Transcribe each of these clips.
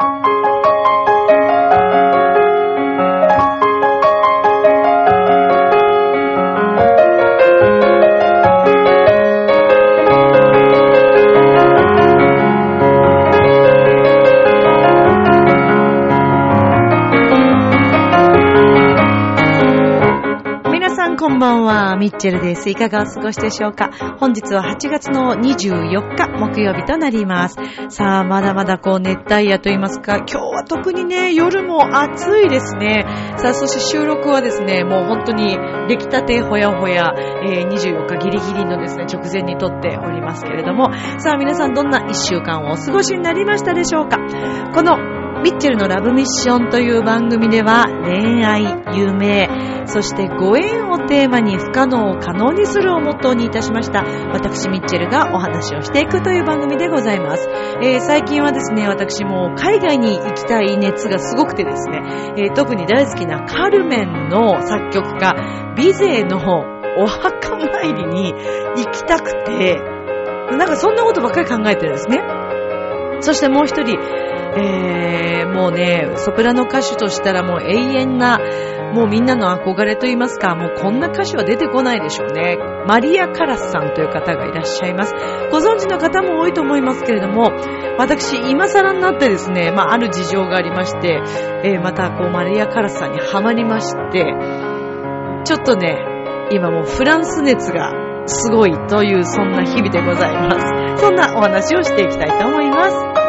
thank you ミッチェルです。いかがお過ごしでしょうか？本日は8月の24日木曜日となります。さあ、まだまだこう熱帯夜と言いますか、今日は特にね、夜も暑いですね。さあ、そして収録はですね、もう本当に出来たてほやほや、えー24日ギリギリのですね、直前に撮っておりますけれども、さあ皆さんどんな1週間をお過ごしになりましたでしょうか？このミッチェルのラブミッションという番組では恋愛、夢、そしてご縁をテーマに不可能を可能にするをモットーにいたしました。私ミッチェルがお話をしていくという番組でございます。えー最近はですね、私も海外に行きたい熱がすごくてですね、えー特に大好きなカルメンの作曲家、ビゼーのお墓参りに行きたくて、なんかそんなことばっかり考えてるんですね。そしてもう一人、えー、もうね、ソプラノ歌手としたらもう永遠な、もうみんなの憧れと言いますか、もうこんな歌手は出てこないでしょうね。マリア・カラスさんという方がいらっしゃいます。ご存知の方も多いと思いますけれども、私、今更になってですね、まあ、ある事情がありまして、えーまたこう、マリア・カラスさんにハマりまして、ちょっとね、今もうフランス熱がすごいというそんな日々でございます。そんなお話をしていきたいと思います。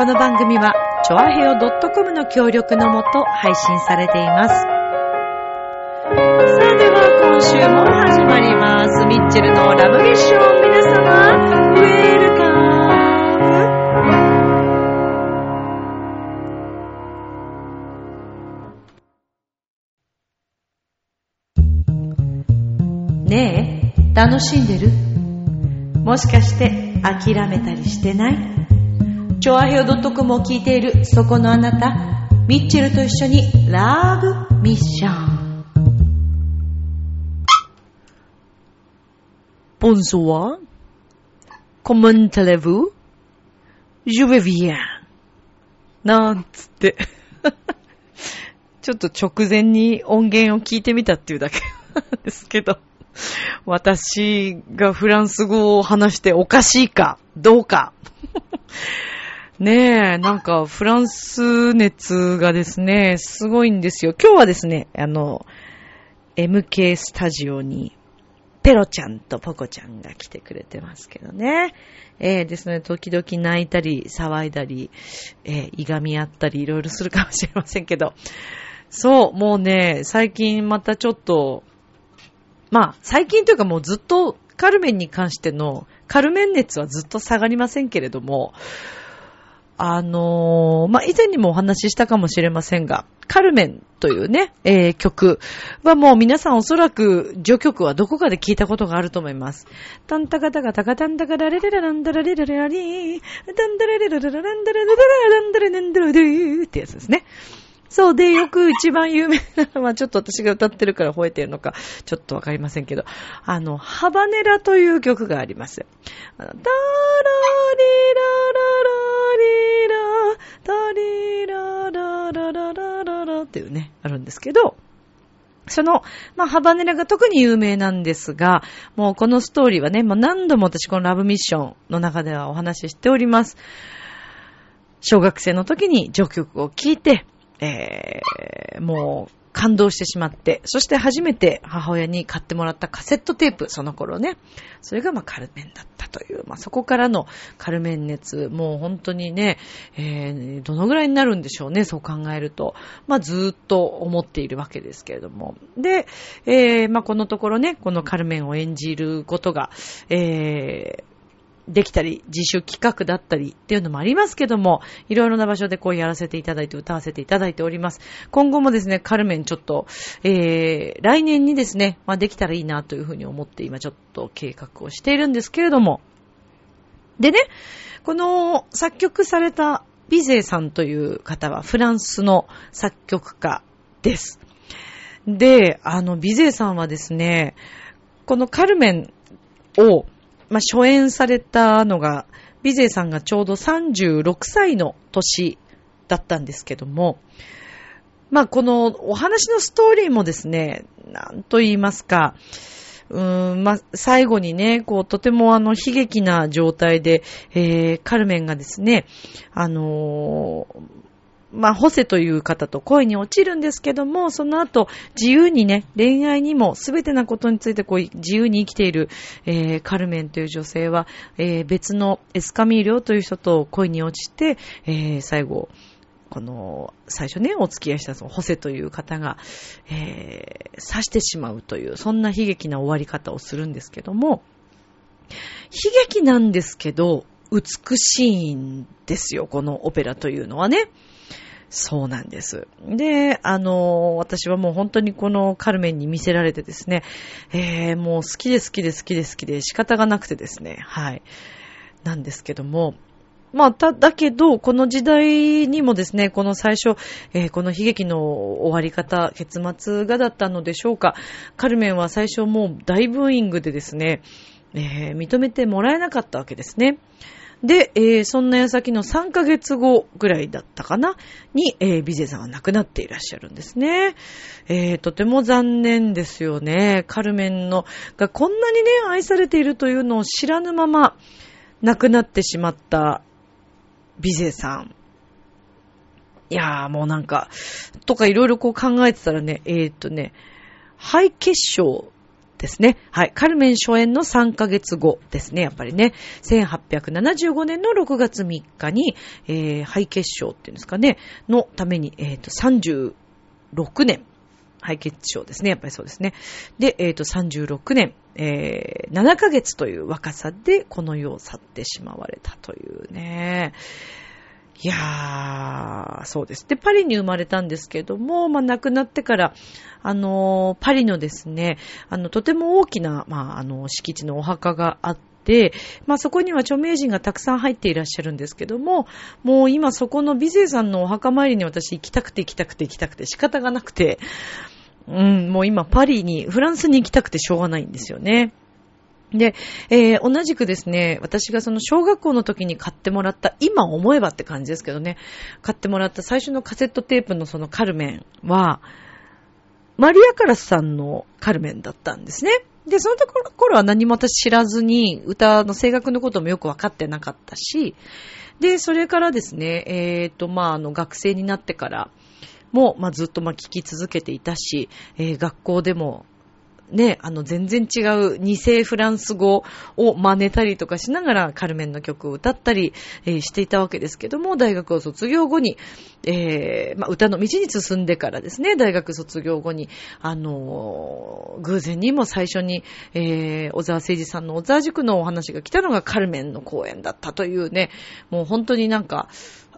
この番組は、チョアヘオ .com の協力のもと配信されています。さあでは今週も始まります。ミッチェルのラブミッション。皆様、ウェルカム。ねえ、楽しんでる？もしかして諦めたりしてない？チョアヘオ .com を聞いているそこのあなた、ミッチェルと一緒にラーブミッション。Bonsoir. Comment allez-vous? Je vais bien. なんつって。ちょっと直前に音源を聞いてみたっていうだけですけど。私がフランス語を話しておかしいか、どうか。ねえ、なんかフランス熱がですね、すごいんですよ。今日はですね、あの、MK スタジオに、ペロちゃんとポコちゃんが来てくれてますけどね。えー、ですので、時々泣いたり、騒いだり、えー、いがみ合ったり、いろいろするかもしれませんけど。そう、もうね、最近またちょっと、まあ、最近というかもうずっとカルメンに関しての、カルメン熱はずっと下がりませんけれども、あのーまあ、以前にもお話ししたかもしれませんが、カルメンというね、えー曲はもう皆さんおそらく序曲はどこかで聞いたことがあると思います。タンタカタカタカタンタカラレレラランダラレララリー、タンダラレラララランダラレララランダラレンダラレーってやつですね。そうで、よく一番有名なのは、ちょっと私が歌ってるから吠えてるのか、ちょっとわかりませんけど、あの、ハバネラという曲があります。あのタラリラララリラ、タリララララララっていうね、あるんですけど、その、まあ、ハバネラが特に有名なんですが、もうこのストーリーはね、もう何度も私このラブミッションの中ではお話ししております。小学生の時に序曲を聴いて、えー、もう感動してしまって、そして初めて母親に買ってもらったカセットテープ、その頃ね。それがまあカルメンだったという、まあそこからのカルメン熱、もう本当にね、えー、どのぐらいになるんでしょうね、そう考えると。まあずっと思っているわけですけれども。で、えー、まあこのところね、このカルメンを演じることが、えー、できたり、自主企画だったりっていうのもありますけども、いろいろな場所でこうやらせていただいて歌わせていただいております。今後もですね、カルメンちょっと、えー、来年にですね、まあできたらいいなというふうに思って今ちょっと計画をしているんですけれども。でね、この作曲されたビゼーさんという方はフランスの作曲家です。で、あの、ビゼーさんはですね、このカルメンをまあ、初演されたのが、ビゼさんがちょうど36歳の年だったんですけども、まあこのお話のストーリーもですね、なんと言いますか、うーん、まあ、最後にね、こう、とてもあの、悲劇な状態で、えー、カルメンがですね、あのー、まあ、ホセという方と恋に落ちるんですけども、その後、自由にね、恋愛にも、すべてなことについてこう、自由に生きている、えー、カルメンという女性は、えー、別のエスカミーリョという人と恋に落ちて、えー、最後、この、最初ね、お付き合いしたそのホセという方が、えー、刺してしまうという、そんな悲劇な終わり方をするんですけども、悲劇なんですけど、美しいんですよ、このオペラというのはね。そうなんです。で、あの、私はもう本当にこのカルメンに見せられてですね、えー、もう好きで好きで好きで好きで仕方がなくてですね、はい。なんですけども、まあ、た、だけど、この時代にもですね、この最初、えー、この悲劇の終わり方、結末がだったのでしょうか。カルメンは最初もう大ブーイングでですね、えー、認めてもらえなかったわけですね。で、えー、そんな矢先の3ヶ月後ぐらいだったかな？に、えー、ビゼさんは亡くなっていらっしゃるんですね。えー、とても残念ですよね。カルメンの、がこんなにね、愛されているというのを知らぬまま、亡くなってしまったビゼさん。いやーもうなんか、とかいろいろこう考えてたらね、えー、っとね、肺血症ですね。はい。カルメン初演の3ヶ月後ですね。やっぱりね。1875年の6月3日に、えー、肺血症っていうんですかね。のために、えっ、ー、と、36年。肺血症ですね。やっぱりそうですね。で、えっ、ー、と、36年、えー、7ヶ月という若さでこの世を去ってしまわれたというね。いやー、そうです。で、パリに生まれたんですけども、まあ、亡くなってから、あのー、パリのですね、あの、とても大きな、まあ、あの、敷地のお墓があって、まあ、そこには著名人がたくさん入っていらっしゃるんですけども、もう今そこの美勢さんのお墓参りに私行きたくて行きたくて行きたくて仕方がなくて、うん、もう今パリに、フランスに行きたくてしょうがないんですよね。で、えー、同じくですね、私がその小学校の時に買ってもらった、今思えばって感じですけどね、買ってもらった最初のカセットテープのそのカルメンは、マリアカラスさんのカルメンだったんですね。で、その頃は何も私知らずに、歌の声楽のこともよくわかってなかったし、で、それからですね、えっ、ー、と、まあ、あの、学生になってから、も、まあ、ずっと、ま、聞き続けていたし、えー、学校でも、ね、あの、全然違う二世フランス語を真似たりとかしながらカルメンの曲を歌ったり、えー、していたわけですけども、大学を卒業後に、えー、まあ、歌の道に進んでからですね、大学卒業後に、あのー、偶然にも最初に、えー、小沢誠二さんの小沢塾のお話が来たのがカルメンの公演だったというね、もう本当になんか、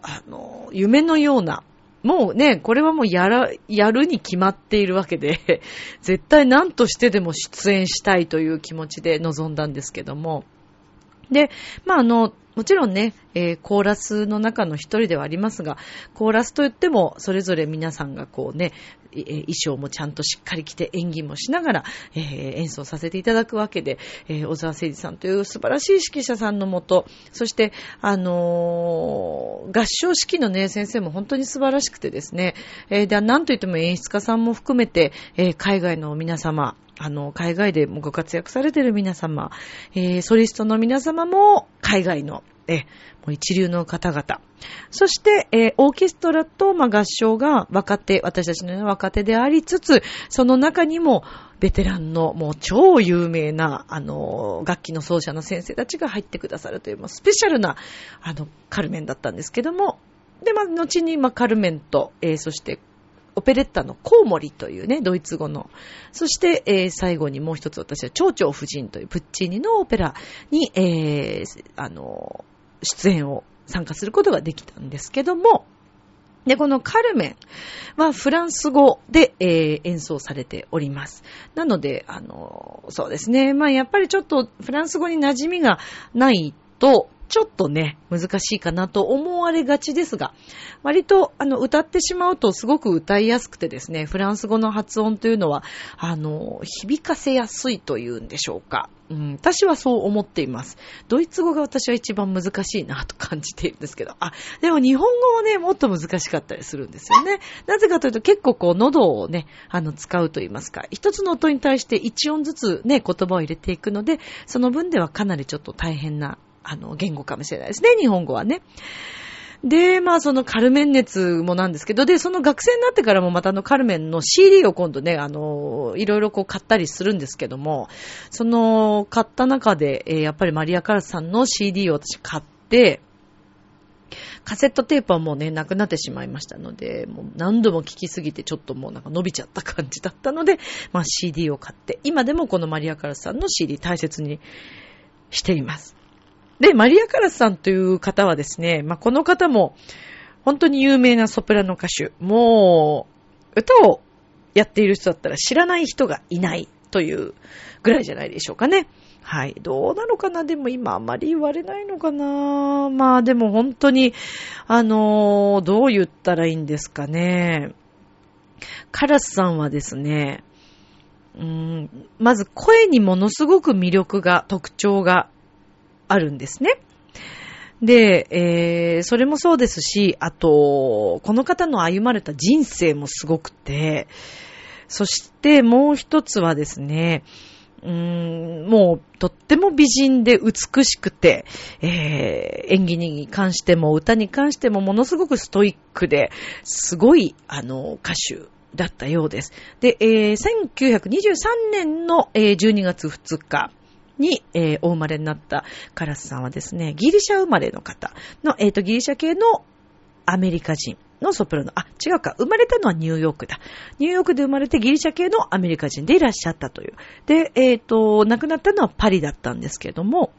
あの、夢のような、もうね、これはもうやら、やるに決まっているわけで、絶対何としてでも出演したいという気持ちで臨んだんですけども。で、まあ、あの、もちろんね、えー、コーラスの中の一人ではありますが、コーラスといっても、それぞれ皆さんがこうね、えー、衣装もちゃんとしっかり着て演技もしながら、えー、演奏させていただくわけで、え小沢誠二さんという素晴らしい指揮者さんのもと、そして、あの合唱指揮のね、先生も本当に素晴らしくてですね、えで、なんといっても演出家さんも含めて、え海外の皆様、あの、海外でもご活躍されている皆様、えー、ソリストの皆様も海外の、え、もう一流の方々。そして、えー、オーケストラと、まあ、合唱が若手、私たちのような若手でありつつ、その中にも、ベテランのもう超有名な、あの、楽器の奏者の先生たちが入ってくださるという、もうスペシャルな、あの、カルメンだったんですけども、で、まあ、後に、まあ、カルメンと、えー、そして、オペレッタのコウモリというね、ドイツ語の。そして、えー、最後にもう一つ私は蝶々夫人というプッチーニのオペラに、えー、あの、出演を参加することができたんですけども、で、このカルメンはフランス語で、えー、演奏されております。なので、あの、そうですね。まあやっぱりちょっとフランス語に馴染みがないと、ちょっとね、難しいかなと思われがちですが、割と、あの、歌ってしまうとすごく歌いやすくてですね、フランス語の発音というのは、あの、響かせやすいというんでしょうか。うん、私はそう思っています。ドイツ語が私は一番難しいなと感じているんですけど、あ、でも日本語はね、もっと難しかったりするんですよね。なぜかというと結構こう喉をね、あの、使うと言いますか、一つの音に対して一音ずつね、言葉を入れていくので、その分ではかなりちょっと大変なあの、言語かもしれないですね、日本語はね。で、まあそのカルメン熱もなんですけど、で、その学生になってからもまたあのカルメンの CD を今度ね、あの、いろいろこう買ったりするんですけども、その買った中で、えー、やっぱりマリア・カラスさんの CD を私買って、カセットテープはもうね、なくなってしまいましたので、もう何度も聴きすぎてちょっともうなんか伸びちゃった感じだったので、まあ CD を買って、今でもこのマリア・カラスさんの CD 大切にしています。で、マリア・カラスさんという方はですね、まあ、この方も本当に有名なソプラノ歌手。もう、歌をやっている人だったら知らない人がいないというぐらいじゃないでしょうかね。はい。どうなのかな？でも今あまり言われないのかな？まあでも本当に、あのー、どう言ったらいいんですかね？カラスさんはですね、うん、まず声にものすごく魅力が、特徴があるんですね。で、えー、それもそうですし、あと、この方の歩まれた人生もすごくて、そしてもう一つはですね、うーん、もうとっても美人で美しくて、えー、演技に関しても歌に関してもものすごくストイックで、すごい、あの、歌手だったようです。で、えー、1923年の、えー、12月2日、に、えー、お生まれになったカラスさんはですね、ギリシャ生まれの方の、えっ、ー、と、ギリシャ系のアメリカ人のソプラノ。あ、違うか。生まれたのはニューヨークだ。ニューヨークで生まれてギリシャ系のアメリカ人でいらっしゃったという。で、えっ、ー、と、亡くなったのはパリだったんですけれども、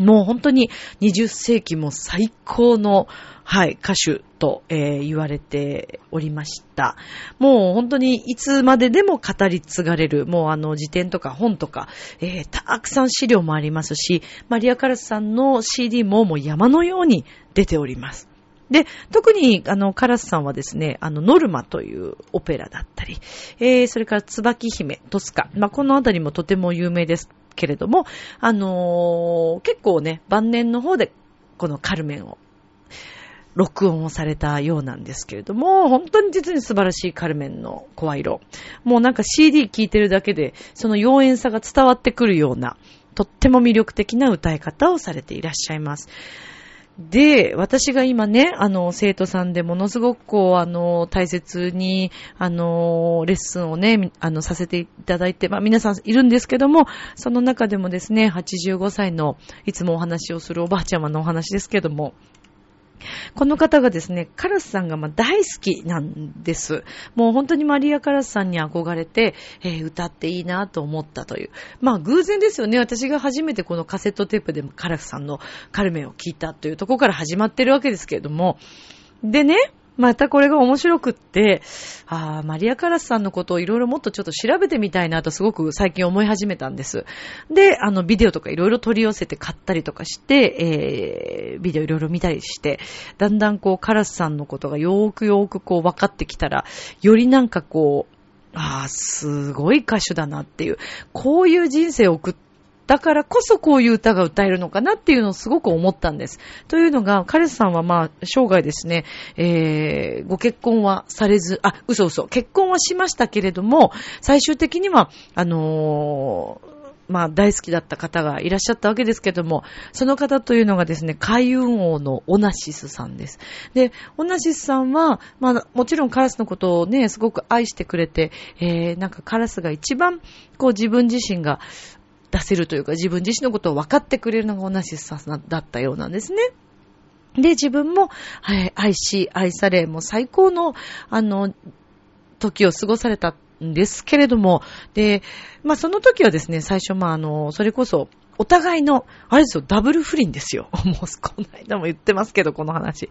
もう本当に20世紀も最高の、はい、歌手と、えー、言われておりました。もう本当にいつまででも語り継がれる、もうあの辞典とか本とか、えー、たくさん資料もありますし、マリア・カラスさんの CD ももう山のように出ております。で、特に、あの、カラスさんはですね、あの、ノルマというオペラだったり、えー、それから、椿姫、トスカ、まあ、このあたりもとても有名ですけれども、あのー、結構ね、晩年の方で、このカルメンを録音をされたようなんですけれども、本当に実に素晴らしいカルメンの声色。もうなんか CD 聴いてるだけで、その妖艶さが伝わってくるような、とっても魅力的な歌い方をされていらっしゃいます。で、私が今ね、あの、生徒さんでものすごくこう、あの、大切に、あの、レッスンをね、あの、させていただいて、まあ皆さんいるんですけども、その中でもですね、85歳の、いつもお話をするおばあちゃまのお話ですけども、この方がですね、カラスさんがま大好きなんです。もう本当にマリア・カラスさんに憧れて、えー、歌っていいなと思ったという。まあ偶然ですよね。私が初めてこのカセットテープでカラスさんのカルメンを聞いたというところから始まってるわけですけれども。でね、またこれが面白くって、ああ、マリア・カラスさんのことをいろいろもっとちょっと調べてみたいなとすごく最近思い始めたんです。で、あの、ビデオとかいろいろ取り寄せて買ったりとかして、えー、ビデオいろいろ見たりして、だんだんこう、カラスさんのことがよーくよーくこう分かってきたら、よりなんかこう、ああ、すごい歌手だなっていう、こういう人生を送ってだからこそこういう歌が歌えるのかなっていうのをすごく思ったんです。というのが、カレスさんはまあ、生涯ですね、えー、ご結婚はされず、あ、嘘嘘、結婚はしましたけれども、最終的には、あのーまあ大好きだった方がいらっしゃったわけですけども、その方というのがですね、海運王のオナシスさんです。で、オナシスさんは、まあもちろんカラスのことをね、すごく愛してくれて、えー、なんかカラスが一番こう自分自身が、出せるというか、自分自身のことを分かってくれるのがオナシスさんだったようなんですね。で、自分も、はい、愛し、愛され、もう最高の、あの、時を過ごされたんですけれども、で、まあその時はですね、最初、まああの、それこそ、お互いの、あれですよ、ダブル不倫ですよ。もう、この間も言ってますけど、この話。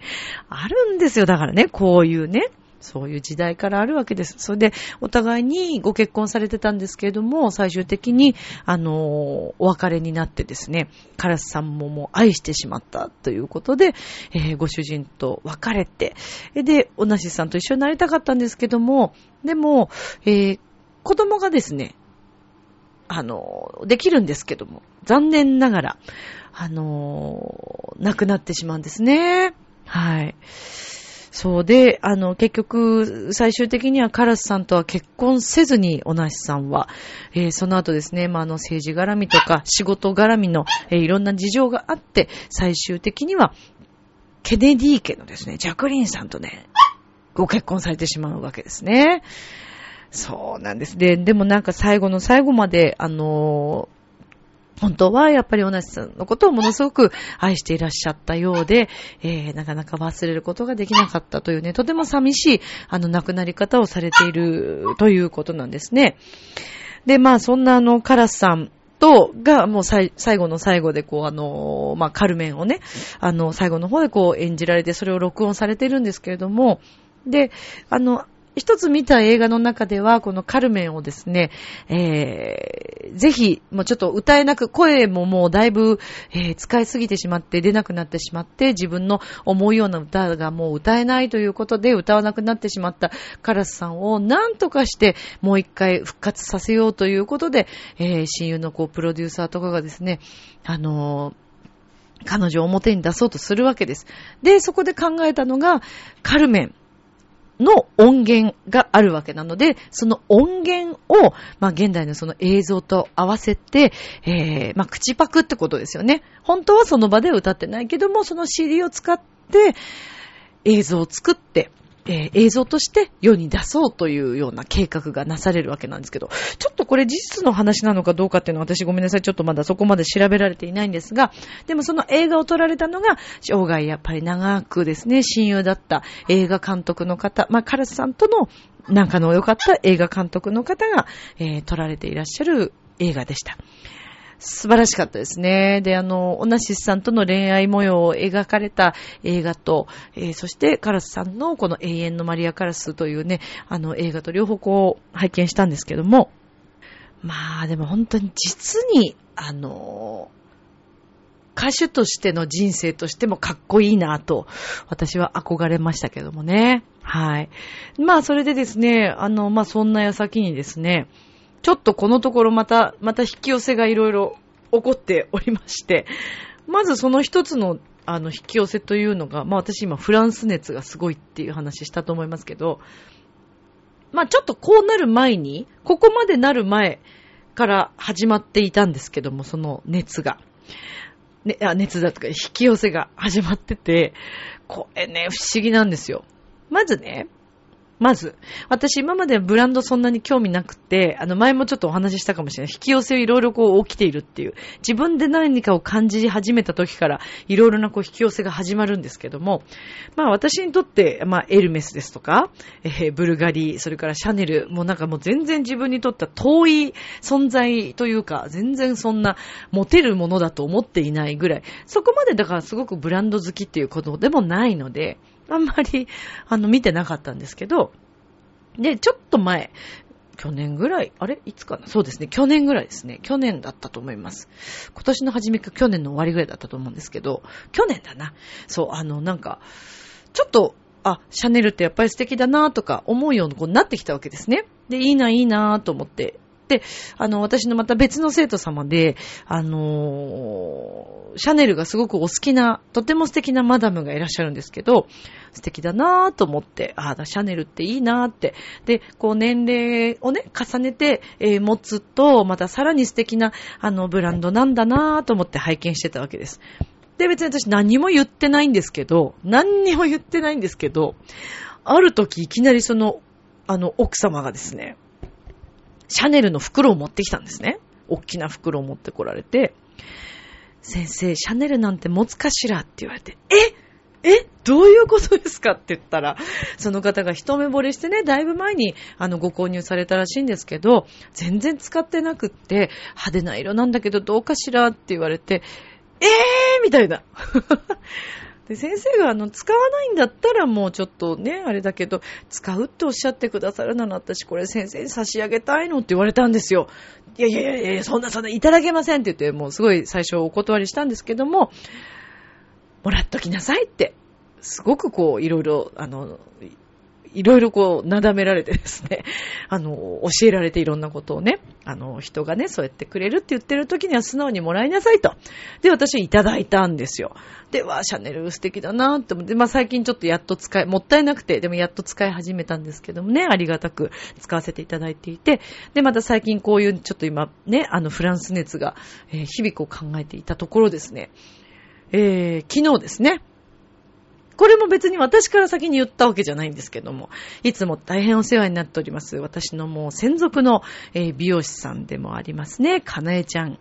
あるんですよ、だからね、こういうね。そういう時代からあるわけです。それで、お互いにご結婚されてたんですけれども、最終的に、あの、お別れになってですね、カラスさんももう愛してしまったということで、えー、ご主人と別れて、で、おなしさんと一緒になりたかったんですけども、でも、えー、子供がですね、あの、できるんですけども、残念ながら、あの、亡くなってしまうんですね。はい。そうで、あの、結局、最終的にはカラスさんとは結婚せずに、オナシさんは、えー、その後ですね、まあ、あの、政治絡みとか、仕事絡みの、えー、いろんな事情があって、最終的には、ケネディ家のですね、ジャクリンさんとね、ご結婚されてしまうわけですね。そうなんです。で、でもなんか最後の最後まで、あのー本当はやっぱり同じさんのことをものすごく愛していらっしゃったようで、えー、なかなか忘れることができなかったというね、とても寂しい、あの、亡くなり方をされているということなんですね。で、まあ、そんなあの、カラスさんと、が、もう最後の最後で、こう、あの、まあ、カルメンをね、あの、最後の方でこう演じられて、それを録音されてるんですけれども、で、あの、一つ見た映画の中では、このカルメンをですね、えー、ぜひ、もうちょっと歌えなく、声ももうだいぶ、えー、使いすぎてしまって出なくなってしまって、自分の思うような歌がもう歌えないということで歌わなくなってしまったカラスさんを何とかしてもう一回復活させようということで、えー、親友のこう、プロデューサーとかがですね、あの彼女を表に出そうとするわけです。で、そこで考えたのが、カルメン。の音源があるわけなので、その音源を、まあ、現代のその映像と合わせて、えー、まあ、口パクってことですよね。本当はその場で歌ってないけども、その CD を使って、映像を作って、えー、映像として世に出そうというような計画がなされるわけなんですけど、ちょっとこれ事実の話なのかどうかっていうのは私ごめんなさい、ちょっとまだそこまで調べられていないんですが、でもその映画を撮られたのが、生涯やっぱり長くですね、親友だった映画監督の方、まあ、カラスさんとの仲の良かった映画監督の方が、えー、撮られていらっしゃる映画でした。素晴らしかったですね。で、あの、オナシスさんとの恋愛模様を描かれた映画と、えー、そしてカラスさんのこの永遠のマリア・カラスというね、あの映画と両方こう拝見したんですけども、まあでも本当に実に、あの、歌手としての人生としてもかっこいいなと、私は憧れましたけどもね。はい。まあそれでですね、あの、まあそんな矢先にですね、ちょっとこのところまた、また引き寄せがいろいろ起こっておりまして、まずその一つの、あの、引き寄せというのが、まあ私今フランス熱がすごいっていう話したと思いますけど、まあちょっとこうなる前に、ここまでなる前から始まっていたんですけども、その熱が。ね、あ熱だとか引き寄せが始まってて、これね、不思議なんですよ。まずね、まず、私今までブランドそんなに興味なくて、あの前もちょっとお話ししたかもしれない。引き寄せいろいろこう起きているっていう。自分で何かを感じ始めた時から、いろいろなこう引き寄せが始まるんですけども、まあ私にとって、まあエルメスですとか、えー、ブルガリー、それからシャネル、もうなんかもう全然自分にとっては遠い存在というか、全然そんなモテるものだと思っていないぐらい、そこまでだからすごくブランド好きっていうことでもないので、あんまり、あの、見てなかったんですけど、で、ちょっと前、去年ぐらい、あれ？いつかな？そうですね。去年ぐらいですね。去年だったと思います。今年の初めか去年の終わりぐらいだったと思うんですけど、去年だな。そう、あの、なんか、ちょっと、あ、シャネルってやっぱり素敵だなとか思うようになってきたわけですね。で、いいな、いいなと思って。で、あの、私のまた別の生徒様で、あのー、シャネルがすごくお好きな、とても素敵なマダムがいらっしゃるんですけど、素敵だなぁと思って、ああ、シャネルっていいなぁって。で、こう年齢をね、重ねて、えー、持つと、またさらに素敵な、あの、ブランドなんだなぁと思って拝見してたわけです。で、別に私何も言ってないんですけど、何にも言ってないんですけど、ある時いきなりその、あの、奥様がですね、シャネルの袋を持ってきたんですね。大きな袋を持ってこられて、先生、シャネルなんて持つかしらって言われて、え？え？どういうことですかって言ったら、その方が一目惚れしてね、だいぶ前にあのご購入されたらしいんですけど、全然使ってなくって、派手な色なんだけどどうかしらって言われて、えー？みたいな。で、先生があの、使わないんだったらもうちょっとね、あれだけど、使うっておっしゃってくださるなら私これ先生に差し上げたいのって言われたんですよ。いやいやいやいや、そんなそんないただけませんって言って、もうすごい最初お断りしたんですけども、もらっときなさいって、すごくこう、いろいろ、あの、いろいろこう、なだめられてですね、あの、教えられていろんなことをね、あの、人がね、そうやってくれるって言ってる時には素直にもらいなさいと。で、私いただいたんですよ。で、わシャネル素敵だなって思って、まあ最近ちょっとやっと使い、もったいなくて、でもやっと使い始めたんですけどもね、ありがたく使わせていただいていて、で、また最近こういう、ちょっと今、ね、あの、フランス熱が、えー、日々こう考えていたところですね、えー、昨日ですね、これも別に私から先に言ったわけじゃないんですけども、いつも大変お世話になっております。私のもう専属の、美容師さんでもありますね、かなえちゃん。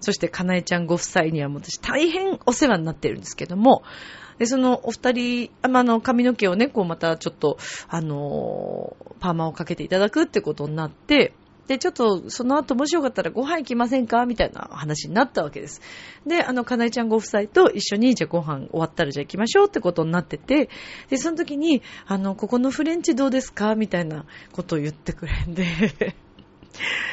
そしてかなえちゃんご夫妻にはもう私大変お世話になってるんですけども、で、そのお二人、あの、髪の毛をね、こうまたちょっと、あのパーマをかけていただくってことになって、で、ちょっとその後もしよかったらご飯行きませんか？みたいな話になったわけです。で、あの、かなえちゃんご夫妻と一緒に、じゃあご飯終わったらじゃあ行きましょうってことになってて、で、その時に、あの、ここのフレンチどうですか？みたいなことを言ってくれんで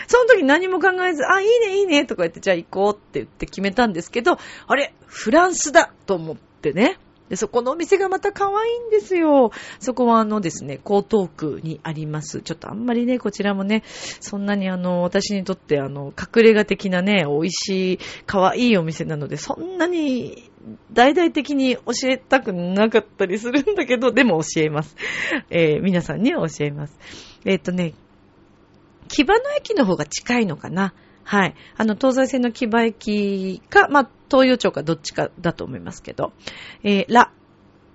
その時何も考えず、あ、いいね、いいね、とか言って、じゃあ行こうって言って決めたんですけど、あれ、フランスだと思ってね。で、そこのお店がまた可愛いんですよ。そこはあのですね、江東区にあります。ちょっとあんまりね、こちらもね、そんなにあの、私にとってあの、隠れ家的なね、美味しい、可愛いお店なので、そんなに大々的に教えたくなかったりするんだけど、でも教えます。えー、皆さんには教えます。えっ、とね、木場の駅の方が近いのかな。はい。あの、東西線の木場駅か、まあ、東洋町かどっちかだと思いますけど、えー、ラ、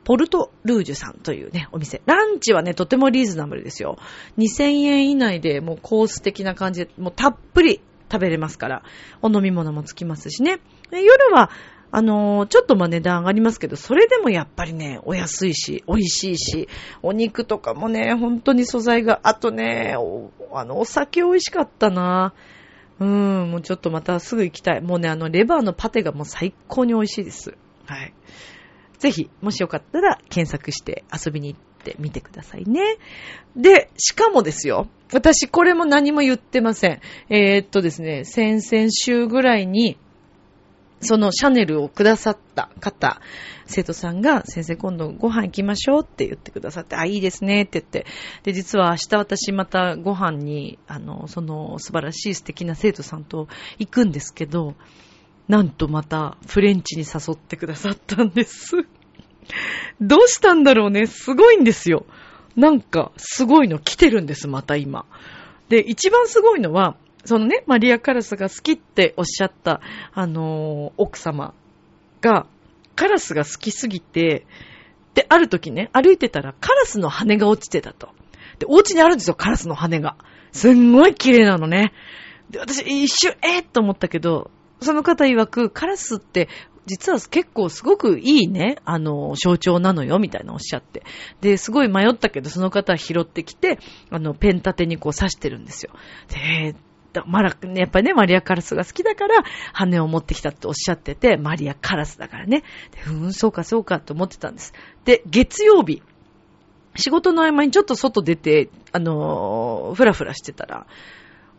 ポルトルージュさんというね、お店。ランチはね、とてもリーズナブルですよ。2000円以内でもうコース的な感じで、もうたっぷり食べれますから、お飲み物もつきますしね。夜は、あのー、ちょっとま値段上がりますけど、それでもやっぱりね、お安いし、美味しいし、お肉とかもね、本当に素材が、あとね、おあの、お酒美味しかったなぁ。うん、もうちょっとまたすぐ行きたい。もうね、あの、レバーのパテがもう最高に美味しいです。はい。ぜひ、もしよかったら検索して遊びに行ってみてくださいね。で、しかもですよ。私、これも何も言ってません。えー、っとですね、先々週ぐらいに、そのシャネルをくださった方、生徒さんが、先生今度ご飯行きましょうって言ってくださって、あ、いいですねって言って、で、実は明日私またご飯に、あの、その素晴らしい素敵な生徒さんと行くんですけど、なんとまたフレンチに誘ってくださったんです。どうしたんだろうね。すごいんですよ。なんか、すごいの来てるんです、また今。で、一番すごいのは、そのね、マリア・カラスが好きっておっしゃった、あのー、奥様が、カラスが好きすぎて、で、ある時ね、歩いてたらカラスの羽が落ちてたと。で、お家にあるんですよ、カラスの羽が。すんごい綺麗なのね。で、私一瞬、えー、と思ったけど、その方曰く、カラスって実は結構すごくいいね、あの、象徴なのよ、みたいなおっしゃって。で、すごい迷ったけど、その方は拾ってきて、あの、ペン立てにこう刺してるんですよ。で、マラ、ねやっぱりね、マリアカラスが好きだから、羽を持ってきたっておっしゃってて、マリアカラスだからね。で、うん、そうかそうかと思ってたんです。で、月曜日、仕事の合間にちょっと外出て、あのー、ふらふらしてたら、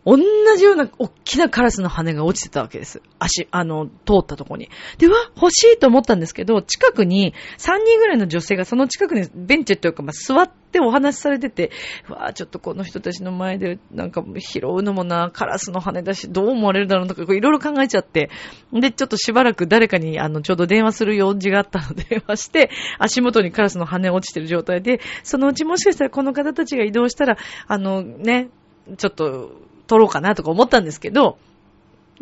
同じような大きなカラスの羽が落ちてたわけです。足、あの、通ったとこに。で、わ、欲しいと思ったんですけど、近くに3人ぐらいの女性がその近くにベンチというか、まあ、座ってお話しされてて、わちょっとこの人たちの前でなんか拾うのもな、カラスの羽だし、どう思われるだろうとか、いろいろ考えちゃって、で、ちょっとしばらく誰かに、あの、ちょうど電話する用事があったので、電 話して、足元にカラスの羽落ちてる状態で、そのうちもしかしたらこの方たちが移動したら、あの、ね、ちょっと、撮ろうかなとか思ったんですけど、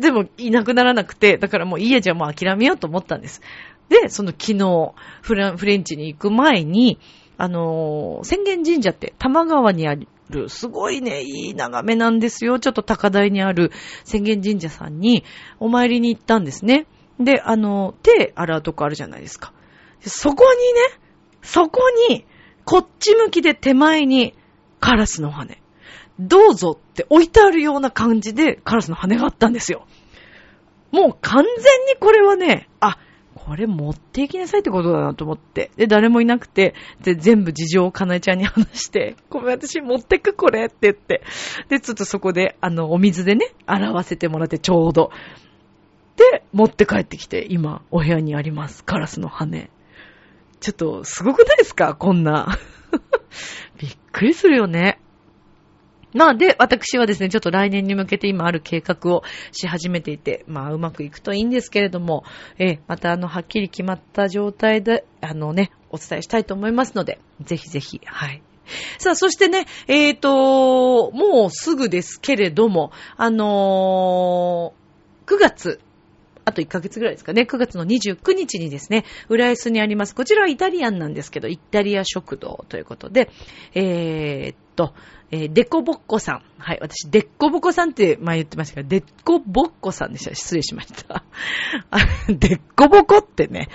でもいなくならなくて、だからもういいやじゃあもう諦めようと思ったんです。で、その昨日フラ、フレンチに行く前に、あのー、宣言神社って玉川にある、すごいね、いい眺めなんですよ。ちょっと高台にある宣言神社さんにお参りに行ったんですね。で、あの、手洗うとこあるじゃないですか。そこにね、そこに、こっち向きで手前にカラスの羽。どうぞって置いてあるような感じでカラスの羽があったんですよ。もう完全にこれはね、あ、これ持っていきなさいってことだなと思って。で、誰もいなくて、で、全部事情をかなえちゃんに話して、ごめん、私持ってくこれって言って。で、ちょっとそこで、あの、お水でね、洗わせてもらってちょうど。で、持って帰ってきて、今、お部屋にあります。カラスの羽。ちょっと、すごくないですか？こんな。びっくりするよね。まあで、私はですね、ちょっと来年に向けて今ある計画をし始めていて、まあうまくいくといいんですけれども、えまたあの、はっきり決まった状態で、あのね、お伝えしたいと思いますので、ぜひぜひ、はい。さあ、そしてね、えっ、ー、と、もうすぐですけれども、あのー、9月、あと1ヶ月ぐらいですかね、9月の29日にですね、浦安にあります。こちらはイタリアンなんですけど、イタリア食堂ということで、えー、っと、えー、デコボッコさん。はい、私、デッコボコさんって前言ってましたけど、デッコボッコさんでした。失礼しました。デッコボコってね。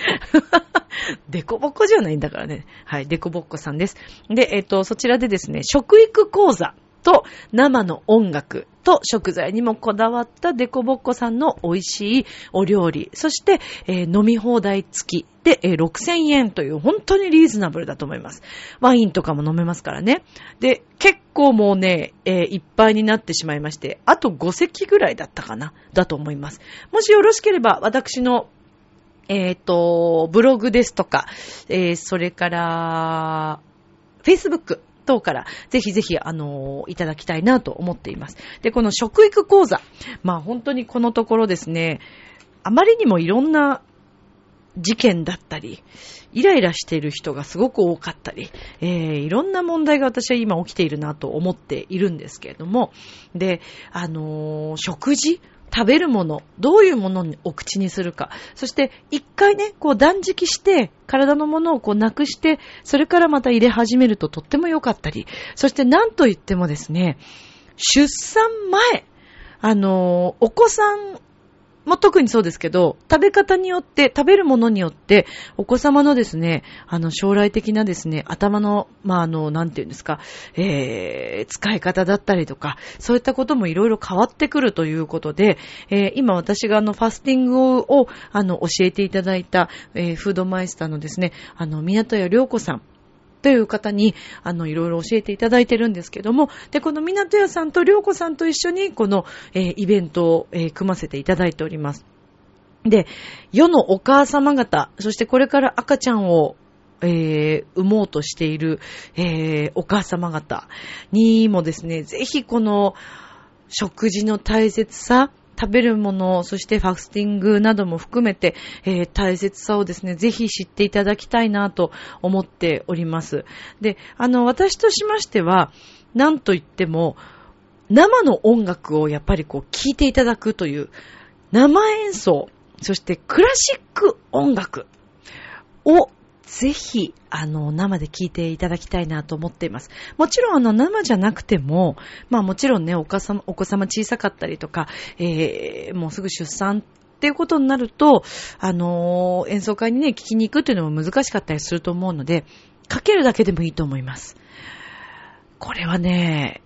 デコボコじゃないんだからね。はい、デコボッコさんです。で、えっ、と、そちらでですね、食育講座と生の音楽と食材にもこだわったデコボッコさんの美味しいお料理、そして、えー、飲み放題付きで、えー、6000円という本当にリーズナブルだと思います。ワインとかも飲めますからね。で、結構もうね、えー、いっぱいになってしまいまして、あと5席ぐらいだったかな、だと思います。もしよろしければ、私のえっ、ー、と、ブログですとか、えー、それから、Facebook 等からぜひぜひ、あのいただきたいなと思っています。で、この食育講座。まあ本当にこのところですね、あまりにもいろんな事件だったり、イライラしている人がすごく多かったり、えー、いろんな問題が私は今起きているなと思っているんですけれども、で、あのー、食事食べるもの、どういうものをお口にするか。そして、一回ね、こう断食して、体のものをこうなくして、それからまた入れ始めるととっても良かったり。そして何と言ってもですね、出産前、あのお子さんも特にそうですけど、食べ方によって、食べるものによって、お子様のですね、あの、将来的なですね、頭の、まあ、あの、なんていうんですか、えー、使い方だったりとか、そういったこともいろいろ変わってくるということで、えー、今私があの、ファスティングを、あの、教えていただいた、えー、フードマイスターのですね、あの、港谷良子さん、という方に、あの、いろいろ教えていただいてるんですけども、で、この港屋さんと良子さんと一緒に、この、えー、イベントを、えー、組ませていただいております。で、世のお母様方、そしてこれから赤ちゃんをえー、産もうとしている、えー、お母様方にもですね、ぜひこの食事の大切さ、食べるもの、そしてファスティングなども含めて、えー、大切さをですね、ぜひ知っていただきたいなと思っております。で、あの、私としましては、なんといっても、生の音楽をやっぱりこう聴いていただくという、生演奏、そしてクラシック音楽をぜひ、あの、生で聞いていただきたいなと思っています。もちろん、あの、生じゃなくても、まあもちろんね、お子様、お子様小さかったりとか、えー、もうすぐ出産っていうことになると、あのー、演奏会にね、聞きに行くっていうのも難しかったりすると思うので、かけるだけでもいいと思います。これはね、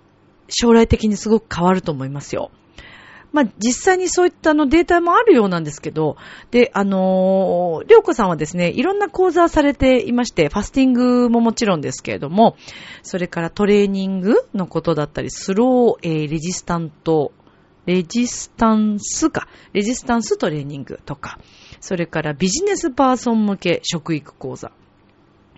将来的にすごく変わると思いますよ。まあ、実際にそういったのデータもあるようなんですけど、で、あのー、りょうこさんはですね、いろんな講座されていまして、ファスティングももちろんですけれども、それからトレーニングのことだったり、スロー、えー、レジスタント、レジスタンスか、レジスタンストレーニングとか、それからビジネスパーソン向け食育講座。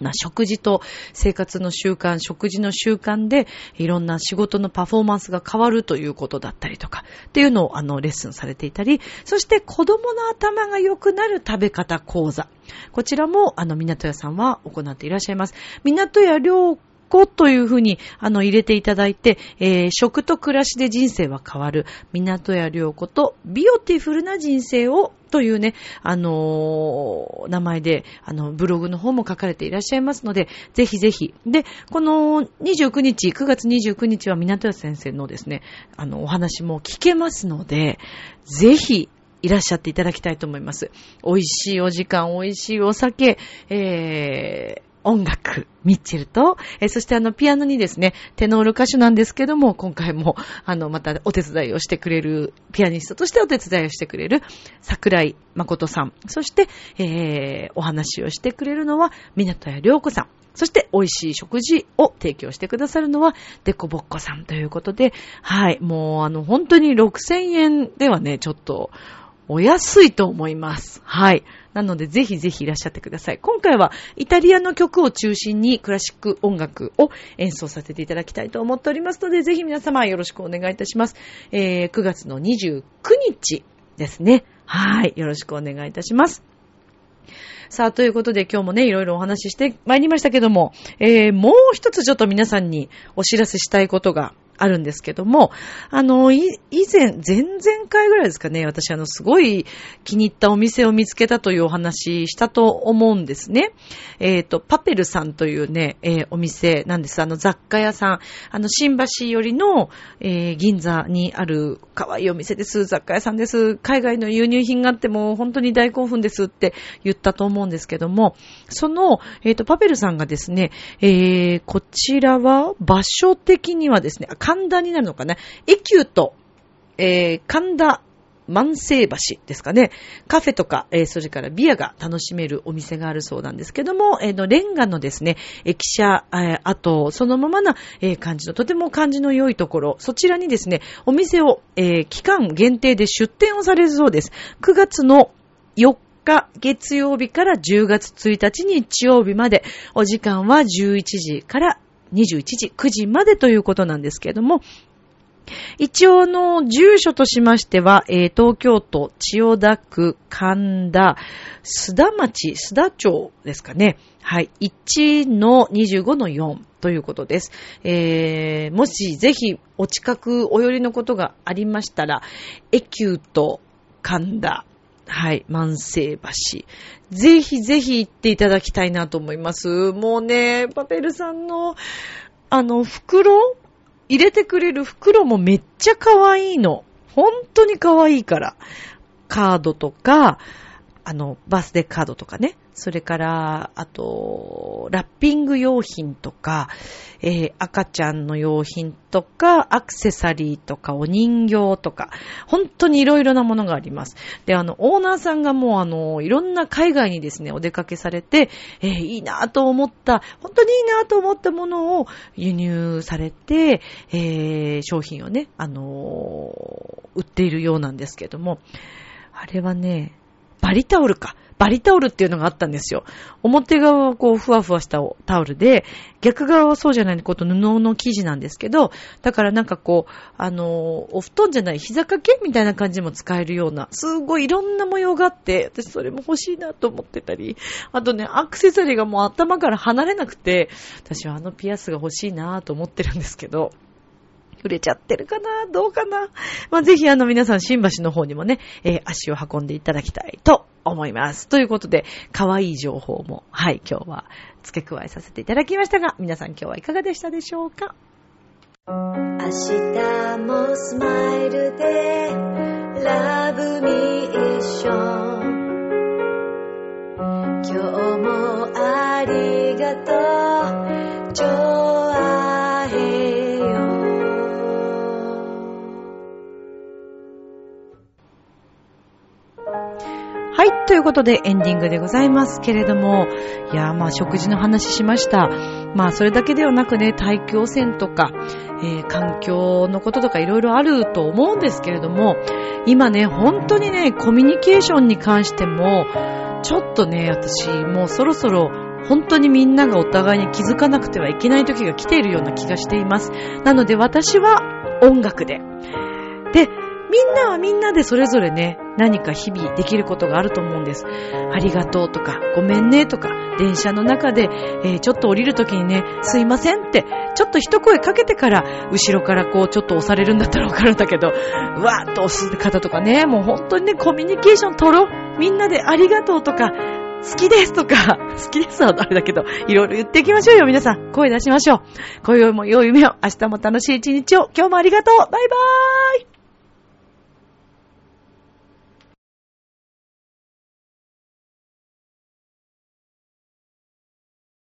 な食事と生活の習慣、食事の習慣でいろんな仕事のパフォーマンスが変わるということだったりとかっていうのをあのレッスンされていたり、そして子供の頭が良くなる食べ方講座。こちらもあの港屋さんは行っていらっしゃいます。港屋良子というふうに、あの、入れていただいて、えー、食と暮らしで人生は変わる、港屋良子とビオティフルな人生をというね、あのー、名前で、あの、ブログの方も書かれていらっしゃいますので、ぜひぜひ。で、この29日、9月29日は港谷先生のですね、あの、お話も聞けますので、ぜひ、いらっしゃっていただきたいと思います。美味しいお時間、美味しいお酒、えー、音楽、ミッチェルと、えー、そしてあの、ピアノにですね、テノール歌手なんですけども、今回も、あの、またお手伝いをしてくれる、ピアニストとしてお手伝いをしてくれる、桜井誠さん。そして、えー、お話をしてくれるのは、港谷良子さん。そして、美味しい食事を提供してくださるのは、デコボッコさんということで、はい、もう、あの、本当に6000円ではね、ちょっと、お安いと思います。はい。なので、ぜひぜひいらっしゃってください。今回は、イタリアの曲を中心にクラシック音楽を演奏させていただきたいと思っておりますので、ぜひ皆様よろしくお願いいたします。えー、9月の29日ですね。はい。よろしくお願いいたします。さあ、ということで今日もね、いろいろお話ししてまいりましたけども、えー、もう一つちょっと皆さんにお知らせしたいことがあるんですけども、あの、以前、前々回ぐらいですかね、私あの、すごい気に入ったお店を見つけたというお話したと思うんですね。えっ、ー、と、パペルさんというね、えー、お店なんです。あの、雑貨屋さん。あの、新橋よりの、えー、銀座にある可愛いお店です。雑貨屋さんです。海外の輸入品があっても本当に大興奮ですって言ったと思うんですけども、その、えっ、と、パペルさんがですね、えこちらは場所的にはですね、神田になるのかな？エキューと、えー、神田万世橋ですかね。カフェとか、えー、それからビアが楽しめるお店があるそうなんですけども、えー、の、レンガのですね、駅舎、えー、あと、そのままな、えー、感じの、とても感じの良いところ、そちらにですね、お店を、えー、期間限定で出店をされるそうです。9月の4日月曜日から10月1日日曜日まで、お時間は11時から21時、9時までということなんですけれども、一応の住所としましては、えー、東京都千代田区神田、須田町、須田町ですかね。はい。1の25の4ということです。えー、もしぜひお近くお寄りのことがありましたら、エキューと神田、はい、万世橋。ぜひぜひ行っていただきたいなと思います。もうね、パペルさんの、あの、袋入れてくれる袋もめっちゃ可愛いの。本当に可愛いから。カードとか、あの、バースデーカードとかね。それから、あと、ラッピング用品とか、えー、赤ちゃんの用品とか、アクセサリーとか、お人形とか、本当にいろいろなものがあります。で、あの、オーナーさんがもうあの、いろんな海外にですね、お出かけされて、えー、いいなと思った、本当にいいなと思ったものを輸入されて、えー、商品をね、あの売っているようなんですけども、あれはね、バリタオルか。バリタオルっていうのがあったんですよ。表側はこう、ふわふわしたタオルで、逆側はそうじゃないこと布の生地なんですけど、だからなんかこう、あの、お布団じゃない膝掛けみたいな感じも使えるような、すごいいろんな模様があって、私それも欲しいなと思ってたり、あとね、アクセサリーがもう頭から離れなくて、私はあのピアスが欲しいなと思ってるんですけど、売れちゃってるかな？どうかな？まあ、ぜひあの皆さん新橋の方にもね、えー、足を運んでいただきたいと思います。ということで、可愛い情報も、はい、今日は付け加えさせていただきましたが、皆さん今日はいかがでしたでしょうか？明日もスマイルで、ラブミーション。今日もありがとう。はい。ということでエンディングでございますけれども、いやまあ食事の話しました。まあそれだけではなくね、大気汚染とか、えー、環境のこととかいろいろあると思うんですけれども、今ね、本当にね、コミュニケーションに関しても、ちょっとね、私もうそろそろ本当にみんながお互いに気づかなくてはいけない時が来ているような気がしています。なので私は音楽で。で、みんなはみんなでそれぞれね、何か日々できることがあると思うんです。ありがとうとか、ごめんねとか、電車の中で、えー、ちょっと降りるときにね、すいませんって、ちょっと一声かけてから、後ろからこう、ちょっと押されるんだったらわかるんだけど、うわーっと押す方とかね、もう本当にね、コミュニケーション取ろう。みんなでありがとうとか、好きですとか、好きですはあれだけど、いろいろ言っていきましょうよ、皆さん。声出しましょう。今宵も良い夢を、明日も楽しい一日を、今日もありがとうバイバーイ